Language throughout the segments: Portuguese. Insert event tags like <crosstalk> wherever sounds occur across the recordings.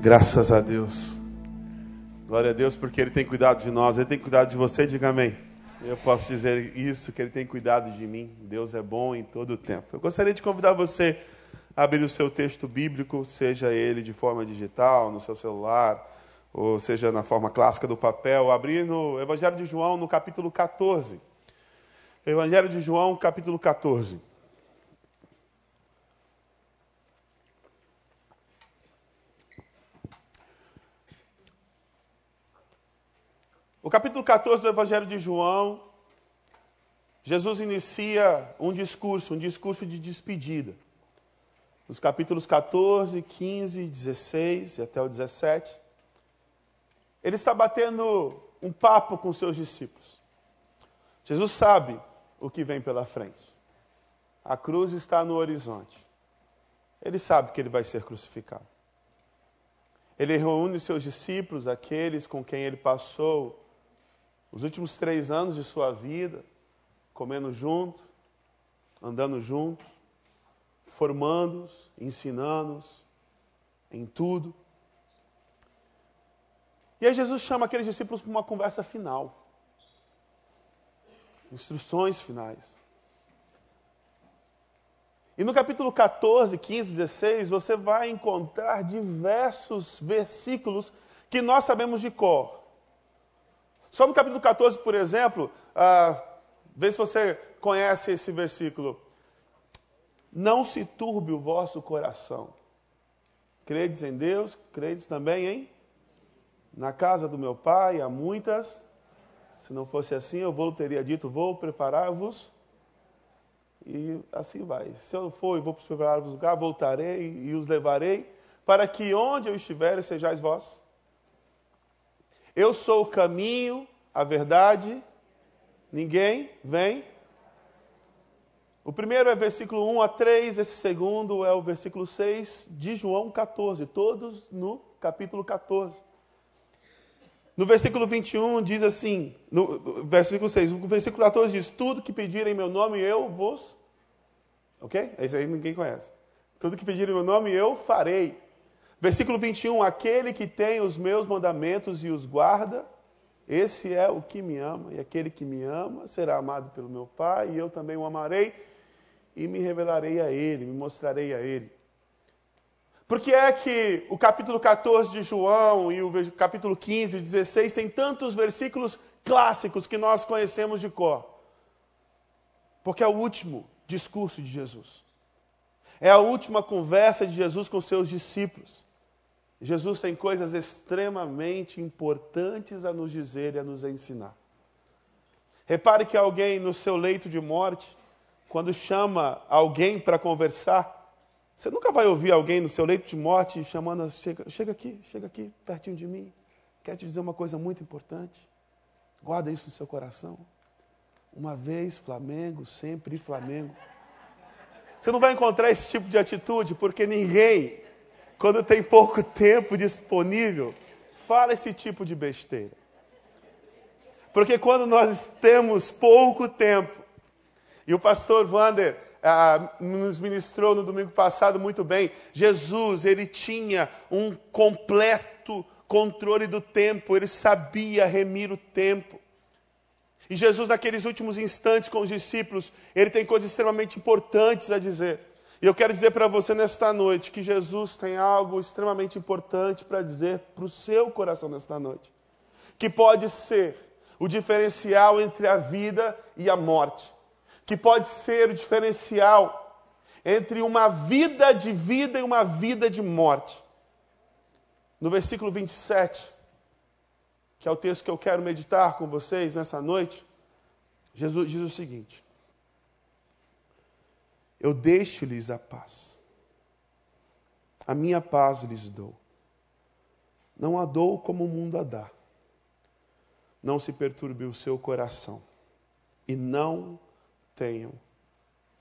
Graças a Deus. Glória a Deus porque Ele tem cuidado de nós. Ele tem cuidado de você, diga amém. Eu posso dizer isso, que Ele tem cuidado de mim. Deus é bom em todo o tempo. Eu gostaria de convidar você a abrir o seu texto bíblico, seja ele de forma digital, no seu celular, ou seja na forma clássica do papel. Abrir no Evangelho de João, no capítulo 14. Evangelho de João, capítulo 14. O capítulo 14 do Evangelho de João, Jesus inicia um discurso, um discurso de despedida. Nos capítulos 14, 15, 16 e até o 17, ele está batendo um papo com seus discípulos. Jesus sabe o que vem pela frente. A cruz está no horizonte. Ele sabe que ele vai ser crucificado. Ele reúne seus discípulos, aqueles com quem ele passou os últimos três anos de sua vida, comendo junto, andando juntos, formando-os, ensinando-os em tudo. E aí Jesus chama aqueles discípulos para uma conversa final. Instruções finais. E no capítulo 14, 15, 16, você vai encontrar diversos versículos que nós sabemos de cor. Só no capítulo 14, por exemplo, ah, vê se você conhece esse versículo. Não se turbe o vosso coração. Credes em Deus, credes também em? Na casa do meu pai há muitas. Se não fosse assim, eu vou teria dito: vou preparar-vos. E assim vai. Se eu for e vou preparar-vos lugar, voltarei e os levarei, para que onde eu estiver sejais vós. Eu sou o caminho, a verdade, ninguém vem. O primeiro é versículo 1 a 3, esse segundo é o versículo 6 de João 14, todos no capítulo 14. No versículo 21 diz assim, no versículo 6, o versículo 14 diz: Tudo que pedirem em meu nome eu vos. Ok? Esse aí ninguém conhece. Tudo que pedirem em meu nome eu farei. Versículo 21: Aquele que tem os meus mandamentos e os guarda, esse é o que me ama, e aquele que me ama será amado pelo meu Pai, e eu também o amarei e me revelarei a ele, me mostrarei a ele. Por que é que o capítulo 14 de João e o capítulo 15 e 16 tem tantos versículos clássicos que nós conhecemos de cor? Porque é o último discurso de Jesus. É a última conversa de Jesus com seus discípulos. Jesus tem coisas extremamente importantes a nos dizer e a nos ensinar. Repare que alguém no seu leito de morte, quando chama alguém para conversar, você nunca vai ouvir alguém no seu leito de morte chamando, chega, chega aqui, chega aqui, pertinho de mim. Quero te dizer uma coisa muito importante. Guarda isso no seu coração. Uma vez Flamengo, sempre Flamengo. Você não vai encontrar esse tipo de atitude, porque ninguém quando tem pouco tempo disponível, fala esse tipo de besteira. Porque quando nós temos pouco tempo, e o pastor Wander ah, nos ministrou no domingo passado muito bem, Jesus, ele tinha um completo controle do tempo, ele sabia remir o tempo. E Jesus, naqueles últimos instantes com os discípulos, ele tem coisas extremamente importantes a dizer. E eu quero dizer para você nesta noite que Jesus tem algo extremamente importante para dizer para o seu coração nesta noite. Que pode ser o diferencial entre a vida e a morte. Que pode ser o diferencial entre uma vida de vida e uma vida de morte. No versículo 27, que é o texto que eu quero meditar com vocês nessa noite, Jesus diz o seguinte: eu deixo-lhes a paz. A minha paz lhes dou. Não a dou como o mundo a dá. Não se perturbe o seu coração. E não tenham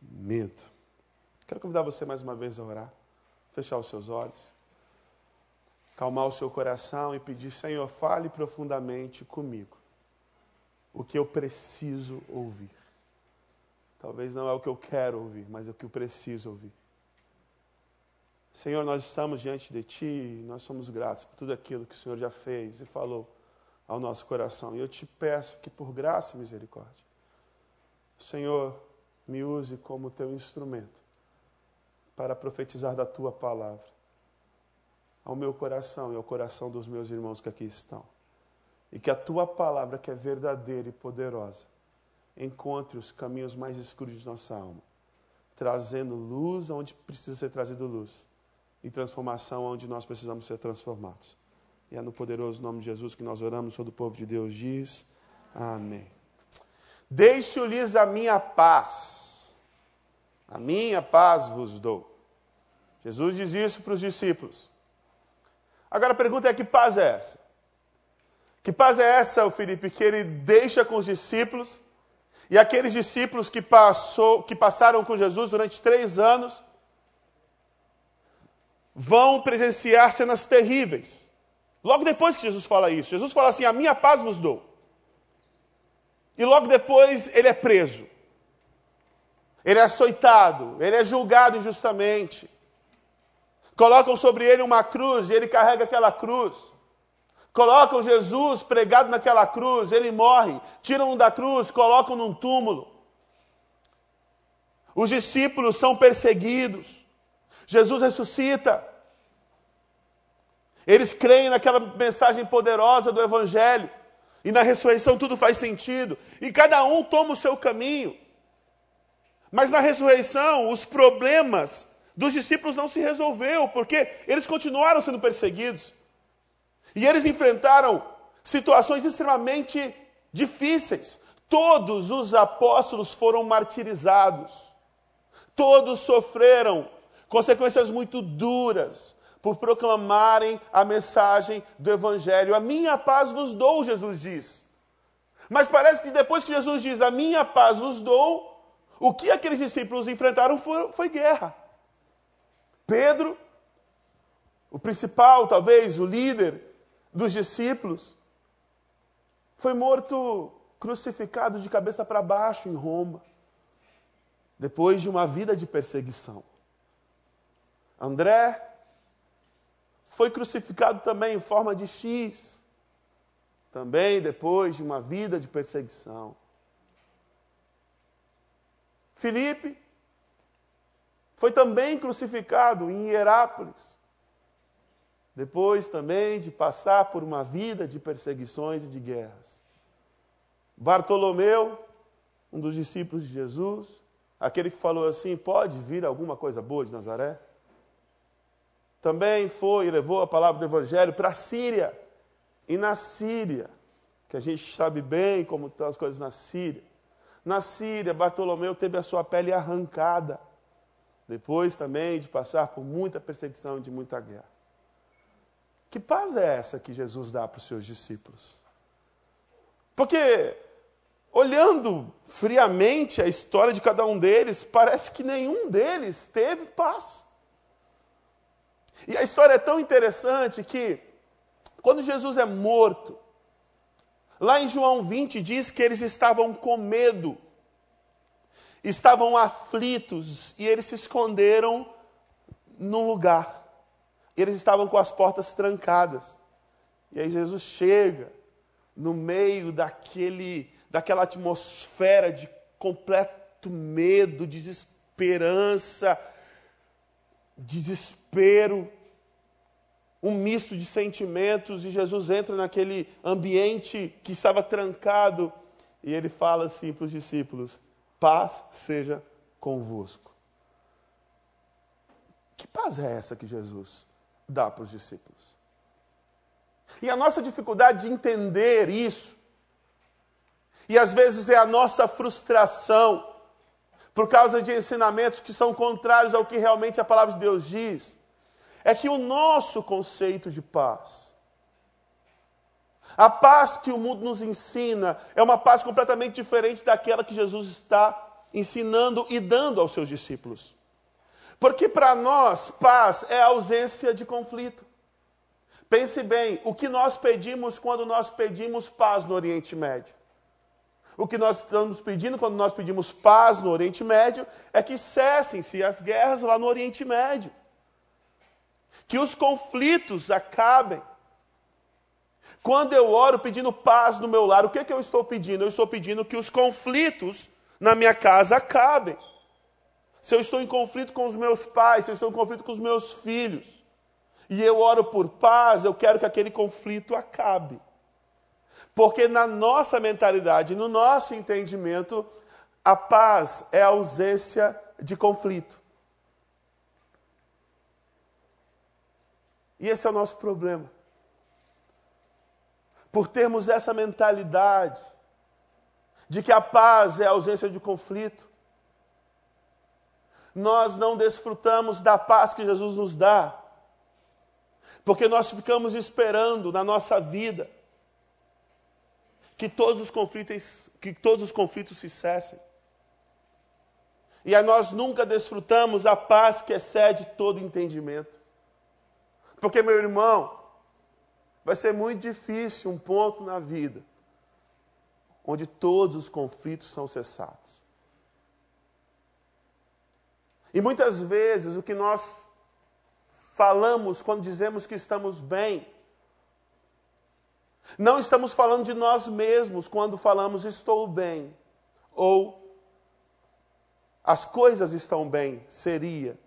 medo. Quero convidar você mais uma vez a orar. Fechar os seus olhos. Calmar o seu coração e pedir: Senhor, fale profundamente comigo. O que eu preciso ouvir. Talvez não é o que eu quero ouvir, mas é o que eu preciso ouvir. Senhor, nós estamos diante de Ti, nós somos gratos por tudo aquilo que o Senhor já fez e falou ao nosso coração. E eu te peço que, por graça e misericórdia, o Senhor me use como teu instrumento para profetizar da tua palavra ao meu coração e ao coração dos meus irmãos que aqui estão. E que a tua palavra, que é verdadeira e poderosa, encontre os caminhos mais escuros de nossa alma, trazendo luz onde precisa ser trazido luz e transformação onde nós precisamos ser transformados. E é no poderoso nome de Jesus que nós oramos, todo o povo de Deus diz: Amém. Deixo-lhes a minha paz, a minha paz vos dou. Jesus diz isso para os discípulos. Agora a pergunta é: que paz é essa? Que paz é essa, Felipe, que ele deixa com os discípulos e aqueles discípulos que, passou, que passaram com Jesus durante três anos vão presenciar cenas terríveis. Logo depois que Jesus fala isso, Jesus fala assim: A minha paz vos dou. E logo depois ele é preso, ele é açoitado, ele é julgado injustamente. Colocam sobre ele uma cruz e ele carrega aquela cruz. Colocam Jesus pregado naquela cruz, ele morre. Tiram da cruz, colocam num túmulo. Os discípulos são perseguidos. Jesus ressuscita. Eles creem naquela mensagem poderosa do Evangelho. E na ressurreição tudo faz sentido. E cada um toma o seu caminho. Mas na ressurreição, os problemas dos discípulos não se resolveu, porque eles continuaram sendo perseguidos. E eles enfrentaram situações extremamente difíceis. Todos os apóstolos foram martirizados. Todos sofreram consequências muito duras por proclamarem a mensagem do Evangelho. A minha paz vos dou, Jesus diz. Mas parece que depois que Jesus diz, a minha paz vos dou, o que aqueles discípulos enfrentaram foi, foi guerra. Pedro, o principal, talvez, o líder dos discípulos, foi morto crucificado de cabeça para baixo em Roma, depois de uma vida de perseguição. André foi crucificado também em forma de X, também depois de uma vida de perseguição. Filipe foi também crucificado em Hierápolis, depois também de passar por uma vida de perseguições e de guerras. Bartolomeu, um dos discípulos de Jesus, aquele que falou assim: pode vir alguma coisa boa de Nazaré? também foi e levou a palavra do Evangelho para a Síria. E na Síria, que a gente sabe bem como estão as coisas na Síria, na Síria, Bartolomeu teve a sua pele arrancada, depois também de passar por muita perseguição e de muita guerra. Que paz é essa que Jesus dá para os seus discípulos? Porque, olhando friamente a história de cada um deles, parece que nenhum deles teve paz. E a história é tão interessante que, quando Jesus é morto, lá em João 20 diz que eles estavam com medo, estavam aflitos e eles se esconderam num lugar. Eles estavam com as portas trancadas. E aí Jesus chega no meio daquele, daquela atmosfera de completo medo, desesperança, desespero, um misto de sentimentos, e Jesus entra naquele ambiente que estava trancado e ele fala assim para os discípulos: paz seja convosco. Que paz é essa que Jesus dá para os discípulos? E a nossa dificuldade de entender isso, e às vezes é a nossa frustração, por causa de ensinamentos que são contrários ao que realmente a palavra de Deus diz, é que o nosso conceito de paz, a paz que o mundo nos ensina, é uma paz completamente diferente daquela que Jesus está ensinando e dando aos seus discípulos. Porque para nós, paz é ausência de conflito. Pense bem, o que nós pedimos quando nós pedimos paz no Oriente Médio? O que nós estamos pedindo quando nós pedimos paz no Oriente Médio é que cessem-se as guerras lá no Oriente Médio. que os conflitos acabem. Quando eu oro pedindo paz no meu lar, o que, é que eu estou pedindo? Eu estou pedindo que os conflitos na minha casa acabem. Se eu estou em conflito com os meus pais, se eu estou em conflito com os meus filhos, e eu oro por paz, eu quero que aquele conflito acabe. Porque na nossa mentalidade, no nosso entendimento, a paz é a ausência de conflito. E esse é o nosso problema. Por termos essa mentalidade de que a paz é a ausência de conflito, nós não desfrutamos da paz que Jesus nos dá, porque nós ficamos esperando na nossa vida que todos os conflitos, que todos os conflitos se cessem. E nós nunca desfrutamos a paz que excede todo entendimento. Porque, meu irmão, vai ser muito difícil um ponto na vida onde todos os conflitos são cessados. E muitas vezes o que nós falamos quando dizemos que estamos bem, não estamos falando de nós mesmos quando falamos estou bem, ou as coisas estão bem, seria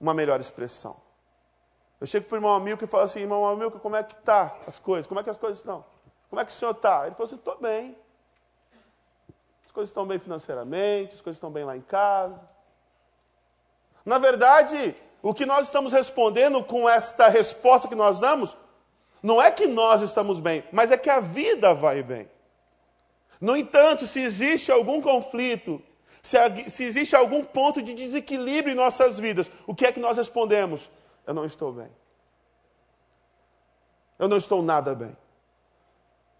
uma melhor expressão. Eu chego para o irmão Amilco e falo assim, irmão Amilco, como é que está as coisas? Como é que as coisas estão? Como é que o senhor está? Ele falou assim, estou bem. As coisas estão bem financeiramente, as coisas estão bem lá em casa. Na verdade, o que nós estamos respondendo com esta resposta que nós damos, não é que nós estamos bem, mas é que a vida vai bem. No entanto, se existe algum conflito, se, se existe algum ponto de desequilíbrio em nossas vidas, o que é que nós respondemos? Eu não estou bem. Eu não estou nada bem.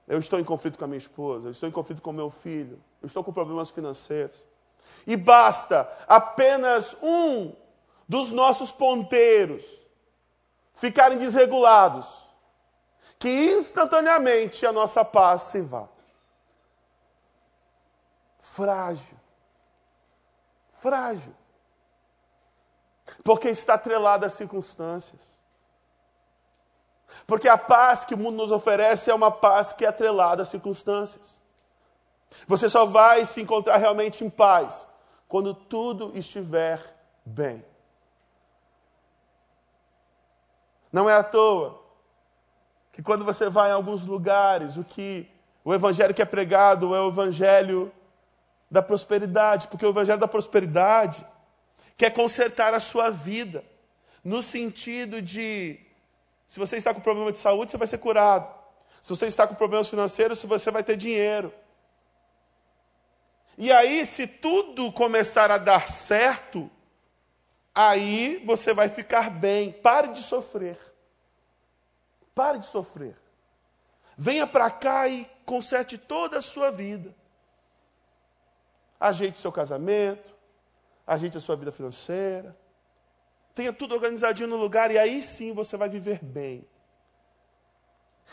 Eu estou em conflito com a minha esposa, eu estou em conflito com o meu filho, eu estou com problemas financeiros. E basta apenas um dos nossos ponteiros ficarem desregulados, que instantaneamente a nossa paz se vá. Frágil. Frágil. Porque está atrelado às circunstâncias. Porque a paz que o mundo nos oferece é uma paz que é atrelada às circunstâncias. Você só vai se encontrar realmente em paz quando tudo estiver bem. Não é à toa que quando você vai em alguns lugares, o que o evangelho que é pregado é o evangelho da prosperidade, porque o evangelho da prosperidade quer consertar a sua vida, no sentido de se você está com problema de saúde, você vai ser curado. Se você está com problemas financeiros, você vai ter dinheiro. E aí, se tudo começar a dar certo, aí você vai ficar bem. Pare de sofrer. Pare de sofrer. Venha para cá e conserte toda a sua vida. Ajeite seu casamento, ajeite a sua vida financeira. Tenha tudo organizadinho no lugar e aí sim você vai viver bem.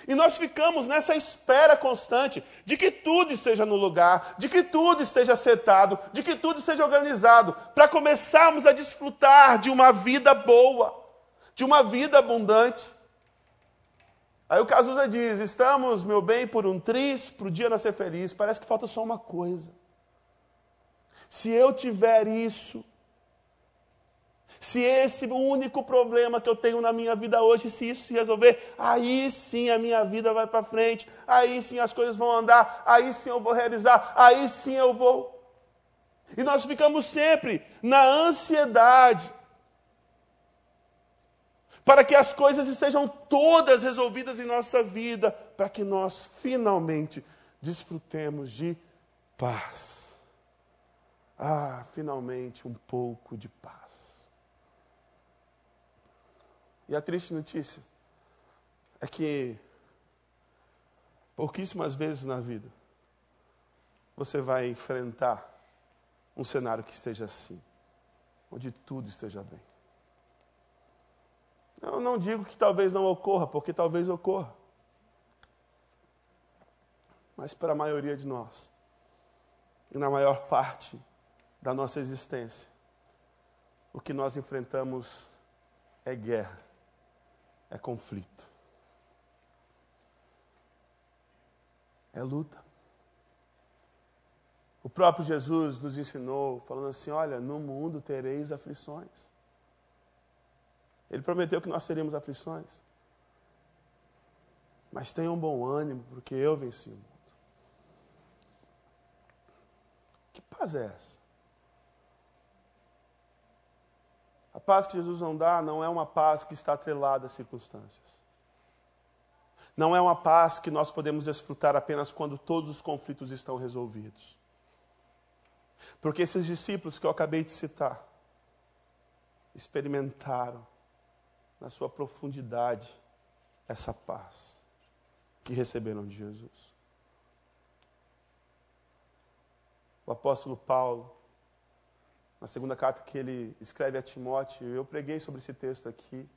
E nós ficamos nessa espera constante de que tudo esteja no lugar, de que tudo esteja acertado, de que tudo esteja organizado, para começarmos a desfrutar de uma vida boa, de uma vida abundante. Aí o Cazuza diz: Estamos, meu bem, por um tris, para o dia nascer feliz. Parece que falta só uma coisa. Se eu tiver isso, se esse único problema que eu tenho na minha vida hoje, se isso se resolver, aí sim a minha vida vai para frente, aí sim as coisas vão andar, aí sim eu vou realizar, aí sim eu vou. E nós ficamos sempre na ansiedade para que as coisas estejam todas resolvidas em nossa vida, para que nós finalmente desfrutemos de paz. Ah, finalmente um pouco de paz. E a triste notícia é que pouquíssimas vezes na vida você vai enfrentar um cenário que esteja assim, onde tudo esteja bem. Eu não digo que talvez não ocorra, porque talvez ocorra. Mas para a maioria de nós, e na maior parte da nossa existência, o que nós enfrentamos é guerra é conflito. É luta. O próprio Jesus nos ensinou, falando assim: olha, no mundo tereis aflições. Ele prometeu que nós teríamos aflições. Mas tenham bom ânimo, porque eu venci o mundo. Que paz é essa? A paz que Jesus não dá não é uma paz que está atrelada às circunstâncias. Não é uma paz que nós podemos desfrutar apenas quando todos os conflitos estão resolvidos. Porque esses discípulos que eu acabei de citar experimentaram na sua profundidade essa paz que receberam de Jesus. O apóstolo Paulo, na segunda carta que ele escreve a Timóteo, eu preguei sobre esse texto aqui.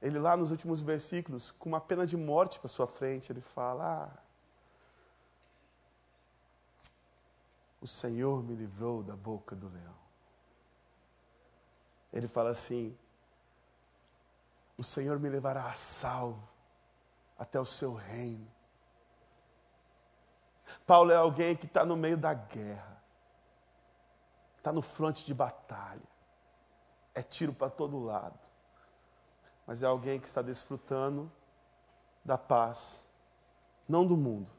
Ele lá nos últimos versículos, com uma pena de morte para sua frente, ele fala: ah, o Senhor me livrou da boca do leão. Ele fala assim: o Senhor me levará a salvo até o seu reino. Paulo é alguém que está no meio da guerra, está no fronte de batalha, é tiro para todo lado, mas é alguém que está desfrutando da paz, não do mundo,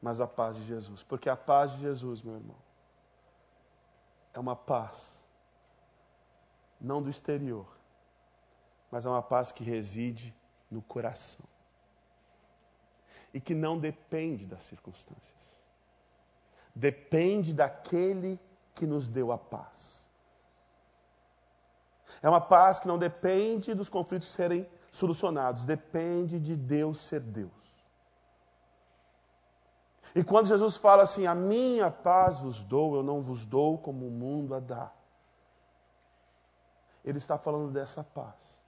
mas a paz de Jesus, porque a paz de Jesus, meu irmão, é uma paz, não do exterior, mas é uma paz que reside no coração. E que não depende das circunstâncias. Depende daquele que nos deu a paz. É uma paz que não depende dos conflitos serem solucionados, depende de Deus ser Deus. E quando Jesus fala assim: A minha paz vos dou, eu não vos dou como o mundo a dá. Ele está falando dessa paz.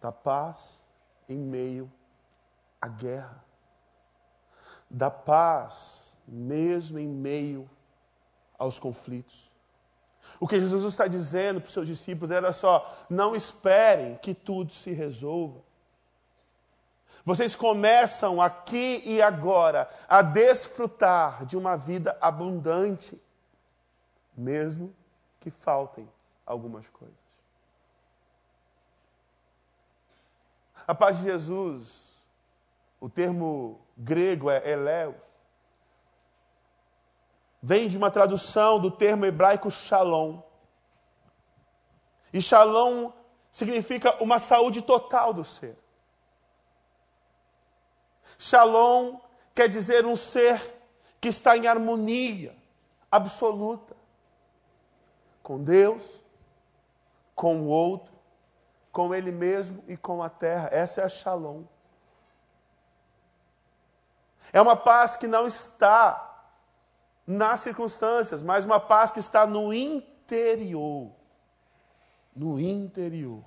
Da paz em meio a guerra, da paz, mesmo em meio aos conflitos. O que Jesus está dizendo para os seus discípulos era só: não esperem que tudo se resolva. Vocês começam aqui e agora a desfrutar de uma vida abundante, mesmo que faltem algumas coisas. A paz de Jesus o termo grego é eleus. Vem de uma tradução do termo hebraico shalom. E shalom significa uma saúde total do ser. Shalom quer dizer um ser que está em harmonia absoluta com Deus, com o outro, com ele mesmo e com a terra. Essa é a shalom. É uma paz que não está nas circunstâncias, mas uma paz que está no interior. No interior.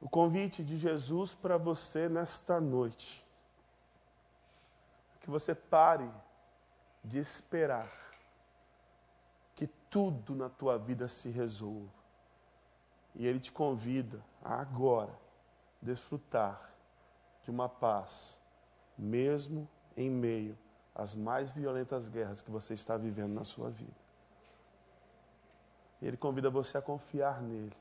O convite de Jesus para você nesta noite. Que você pare de esperar que tudo na tua vida se resolva. E Ele te convida a agora desfrutar de uma paz, mesmo em meio às mais violentas guerras que você está vivendo na sua vida. Ele convida você a confiar nele.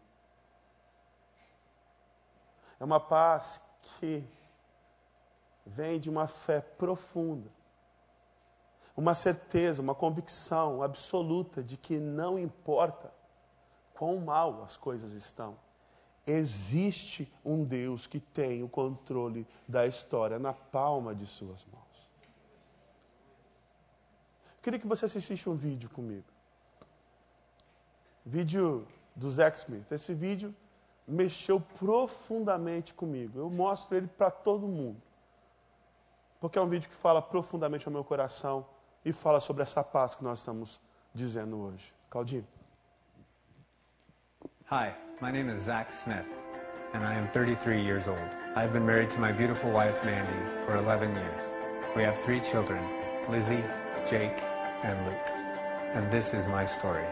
É uma paz que vem de uma fé profunda, uma certeza, uma convicção absoluta de que não importa quão mal as coisas estão, existe um Deus que tem o controle da história na palma de suas mãos. Queria que você assistisse um vídeo comigo. Vídeo do Zack Smith. Esse vídeo mexeu profundamente comigo. Eu mostro ele para todo mundo. Porque é um vídeo que fala profundamente ao meu coração e fala sobre essa paz que nós estamos dizendo hoje. Claudinho. Hi. My name is Zach Smith, and I am 33 years old. I've been married to my beautiful wife, Mandy, for 11 years. We have three children, Lizzie, Jake, and Luke. And this is my story.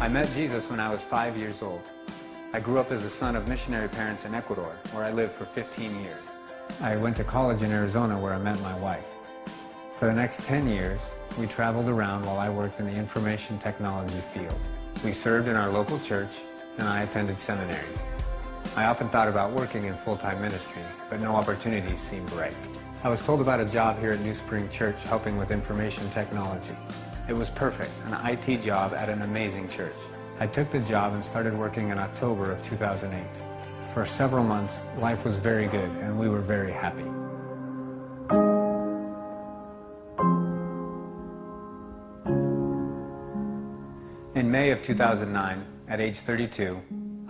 I met Jesus when I was five years old. I grew up as the son of missionary parents in Ecuador, where I lived for 15 years. I went to college in Arizona, where I met my wife. For the next 10 years, we traveled around while I worked in the information technology field. We served in our local church, and I attended seminary. I often thought about working in full-time ministry, but no opportunities seemed right. I was told about a job here at New Spring Church helping with information technology. It was perfect, an IT job at an amazing church. I took the job and started working in October of 2008. For several months, life was very good and we were very happy. In May of 2009, at age 32,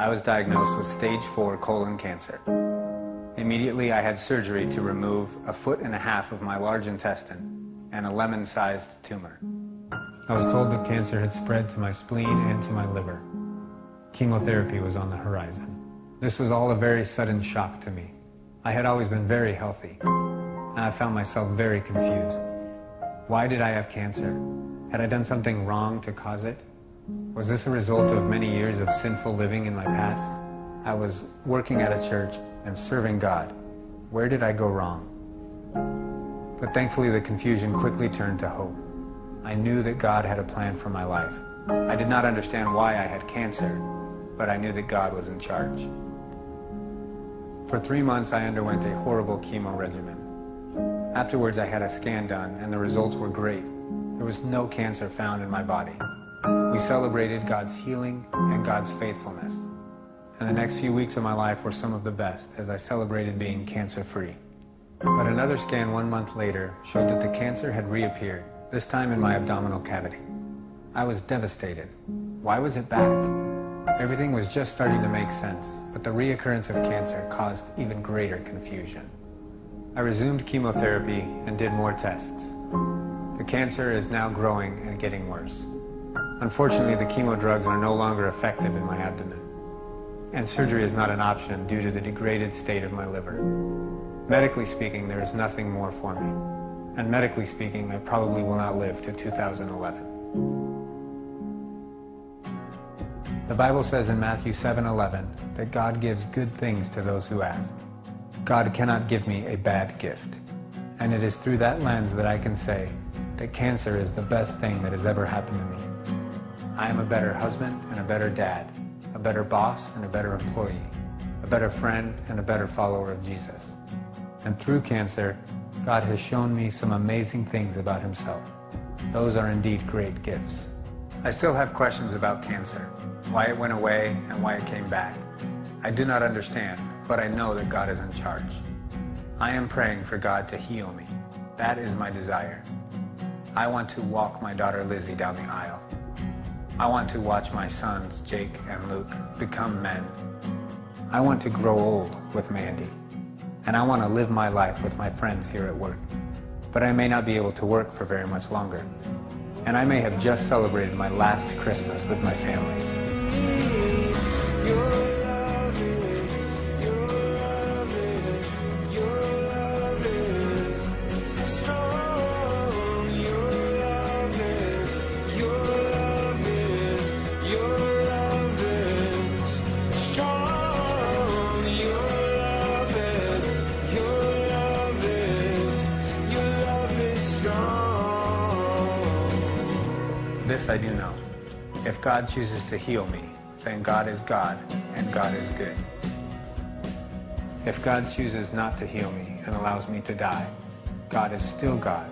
I was diagnosed with stage 4 colon cancer. Immediately, I had surgery to remove a foot and a half of my large intestine and a lemon-sized tumor. I was told that cancer had spread to my spleen and to my liver. Chemotherapy was on the horizon. This was all a very sudden shock to me. I had always been very healthy, and I found myself very confused. Why did I have cancer? Had I done something wrong to cause it? Was this a result of many years of sinful living in my past? I was working at a church and serving God. Where did I go wrong? But thankfully, the confusion quickly turned to hope. I knew that God had a plan for my life. I did not understand why I had cancer, but I knew that God was in charge. For three months, I underwent a horrible chemo regimen. Afterwards, I had a scan done, and the results were great. There was no cancer found in my body. We celebrated God's healing and God's faithfulness. And the next few weeks of my life were some of the best as I celebrated being cancer free. But another scan one month later showed that the cancer had reappeared, this time in my abdominal cavity. I was devastated. Why was it back? Everything was just starting to make sense, but the reoccurrence of cancer caused even greater confusion. I resumed chemotherapy and did more tests. The cancer is now growing and getting worse. Unfortunately, the chemo drugs are no longer effective in my abdomen, and surgery is not an option due to the degraded state of my liver. Medically speaking, there is nothing more for me, and medically speaking, I probably will not live to 2011. The Bible says in Matthew 7:11 that God gives good things to those who ask. God cannot give me a bad gift. And it is through that lens that I can say that cancer is the best thing that has ever happened to me. I am a better husband and a better dad, a better boss and a better employee, a better friend and a better follower of Jesus. And through cancer, God has shown me some amazing things about himself. Those are indeed great gifts. I still have questions about cancer, why it went away and why it came back. I do not understand, but I know that God is in charge. I am praying for God to heal me. That is my desire. I want to walk my daughter Lizzie down the aisle. I want to watch my sons, Jake and Luke, become men. I want to grow old with Mandy. And I want to live my life with my friends here at work. But I may not be able to work for very much longer. And I may have just celebrated my last Christmas with my family. God chooses to heal me, then God is God and God is good. If God chooses not to heal me and allows me to die, God is still God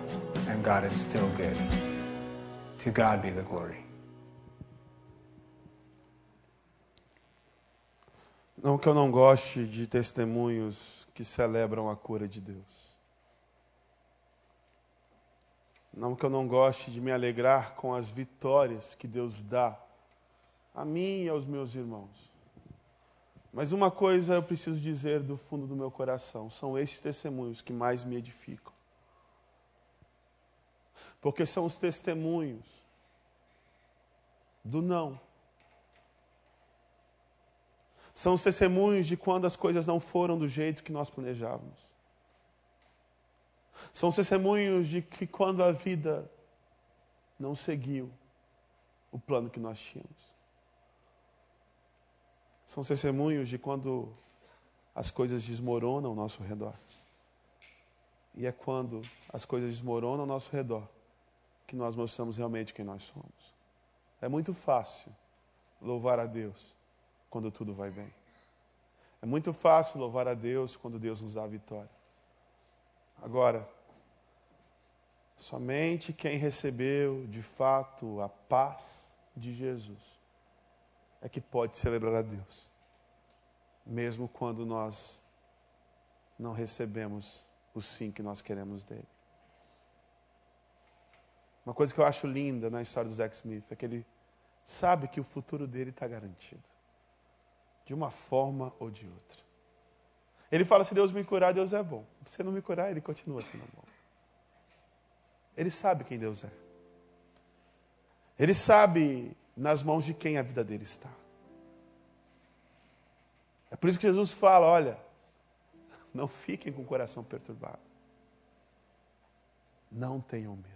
and God is still good. To God be the glory. Não que eu não goste de testemunhos que celebram a cura de Deus. Não que eu não goste de me alegrar com as vitórias que Deus dá a mim e aos meus irmãos. Mas uma coisa eu preciso dizer do fundo do meu coração: são esses testemunhos que mais me edificam. Porque são os testemunhos do não. São os testemunhos de quando as coisas não foram do jeito que nós planejávamos. São testemunhos de que quando a vida não seguiu o plano que nós tínhamos. São testemunhos de quando as coisas desmoronam ao nosso redor. E é quando as coisas desmoronam ao nosso redor que nós mostramos realmente quem nós somos. É muito fácil louvar a Deus quando tudo vai bem. É muito fácil louvar a Deus quando Deus nos dá a vitória. Agora, somente quem recebeu de fato a paz de Jesus é que pode celebrar a Deus, mesmo quando nós não recebemos o sim que nós queremos dele. Uma coisa que eu acho linda na história do Zack Smith é que ele sabe que o futuro dele está garantido, de uma forma ou de outra. Ele fala: se Deus me curar, Deus é bom. Se não me curar, ele continua sendo bom. Ele sabe quem Deus é. Ele sabe nas mãos de quem a vida dele está. É por isso que Jesus fala: olha, <laughs> não fiquem com o coração perturbado. Não tenham medo.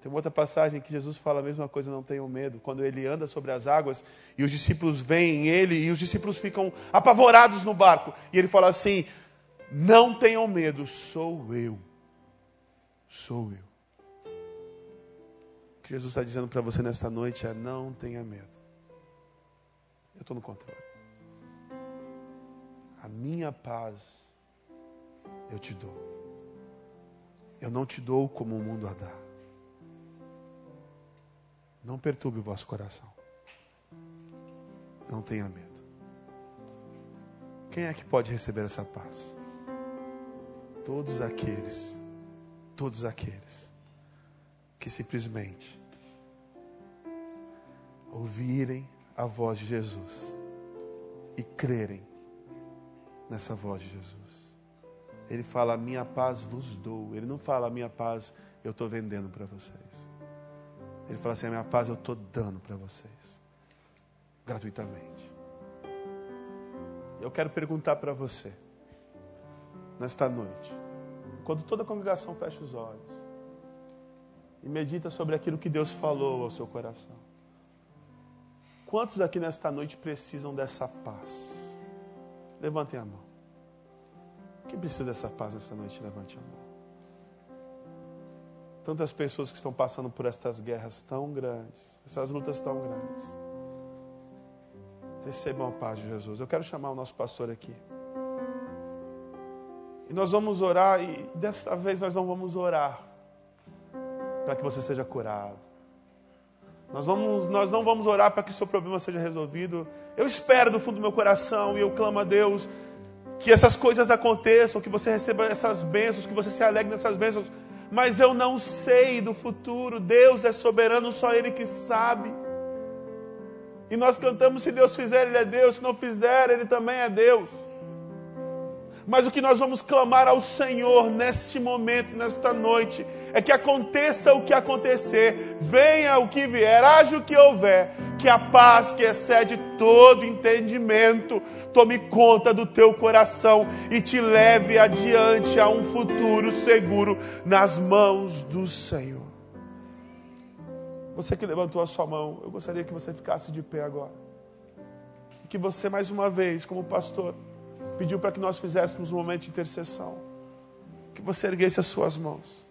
Tem uma outra passagem que Jesus fala a mesma coisa, não tenham medo. Quando ele anda sobre as águas e os discípulos veem ele e os discípulos ficam apavorados no barco. E ele fala assim: Não tenham medo, sou eu. Sou eu. Que Jesus está dizendo para você nesta noite é: Não tenha medo. Eu estou no controle. A minha paz eu te dou. Eu não te dou como o mundo a dá. Não perturbe o vosso coração. Não tenha medo. Quem é que pode receber essa paz? Todos aqueles, todos aqueles que simplesmente ouvirem a voz de Jesus e crerem nessa voz de Jesus. Ele fala: Minha paz vos dou. Ele não fala: Minha paz eu estou vendendo para vocês. Ele fala assim: minha paz eu estou dando para vocês, gratuitamente. Eu quero perguntar para você, nesta noite, quando toda a congregação fecha os olhos e medita sobre aquilo que Deus falou ao seu coração. Quantos aqui nesta noite precisam dessa paz? Levantem a mão. Quem precisa dessa paz nesta noite? Levante a mão. Tantas pessoas que estão passando por estas guerras tão grandes, essas lutas tão grandes. Recebam a paz de Jesus. Eu quero chamar o nosso pastor aqui. E nós vamos orar, e desta vez nós não vamos orar para que você seja curado. Nós, vamos, nós não vamos orar para que o seu problema seja resolvido. Eu espero do fundo do meu coração e eu clamo a Deus que essas coisas aconteçam, que você receba essas bênçãos, que você se alegre nessas bênçãos mas eu não sei do futuro. Deus é soberano, só Ele que sabe. E nós cantamos: se Deus fizer, Ele é Deus, se não fizer, Ele também é Deus. Mas o que nós vamos clamar ao Senhor neste momento, nesta noite, é que aconteça o que acontecer, venha o que vier, haja o que houver, que a paz que excede todo entendimento tome conta do teu coração e te leve adiante a um futuro seguro nas mãos do Senhor. Você que levantou a sua mão, eu gostaria que você ficasse de pé agora. E que você, mais uma vez, como pastor, pediu para que nós fizéssemos um momento de intercessão. Que você erguesse as suas mãos.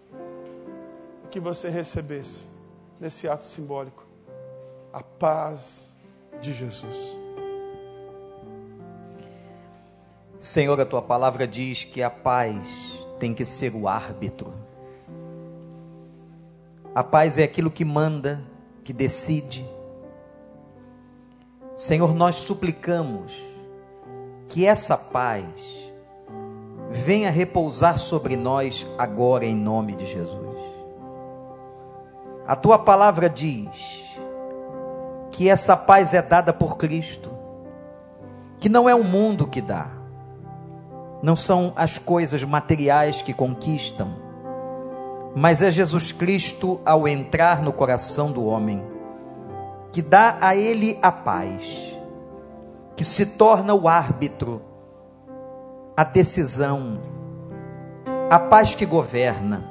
Que você recebesse, nesse ato simbólico, a paz de Jesus. Senhor, a tua palavra diz que a paz tem que ser o árbitro. A paz é aquilo que manda, que decide. Senhor, nós suplicamos que essa paz venha repousar sobre nós agora em nome de Jesus. A tua palavra diz que essa paz é dada por Cristo, que não é o mundo que dá não são as coisas materiais que conquistam, mas é Jesus Cristo ao entrar no coração do homem, que dá a ele a paz, que se torna o árbitro, a decisão, a paz que governa.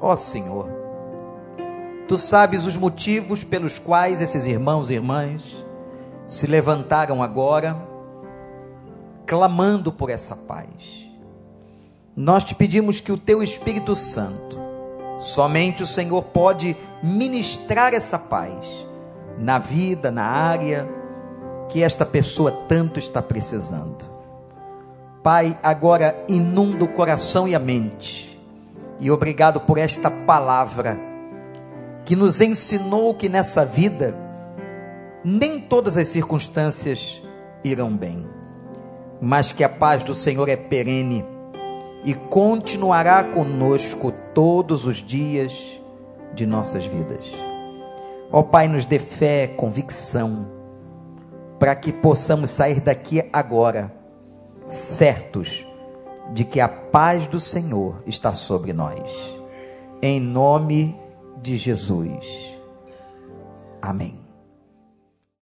Ó oh, Senhor, Tu sabes os motivos pelos quais esses irmãos e irmãs se levantaram agora, clamando por essa paz. Nós te pedimos que o teu Espírito Santo, somente o Senhor pode ministrar essa paz na vida, na área que esta pessoa tanto está precisando. Pai, agora inunda o coração e a mente. E obrigado por esta palavra que nos ensinou que nessa vida nem todas as circunstâncias irão bem, mas que a paz do Senhor é perene e continuará conosco todos os dias de nossas vidas. Ó Pai, nos dê fé, convicção, para que possamos sair daqui agora, certos de que a paz do Senhor está sobre nós. Em nome de Jesus. Amém.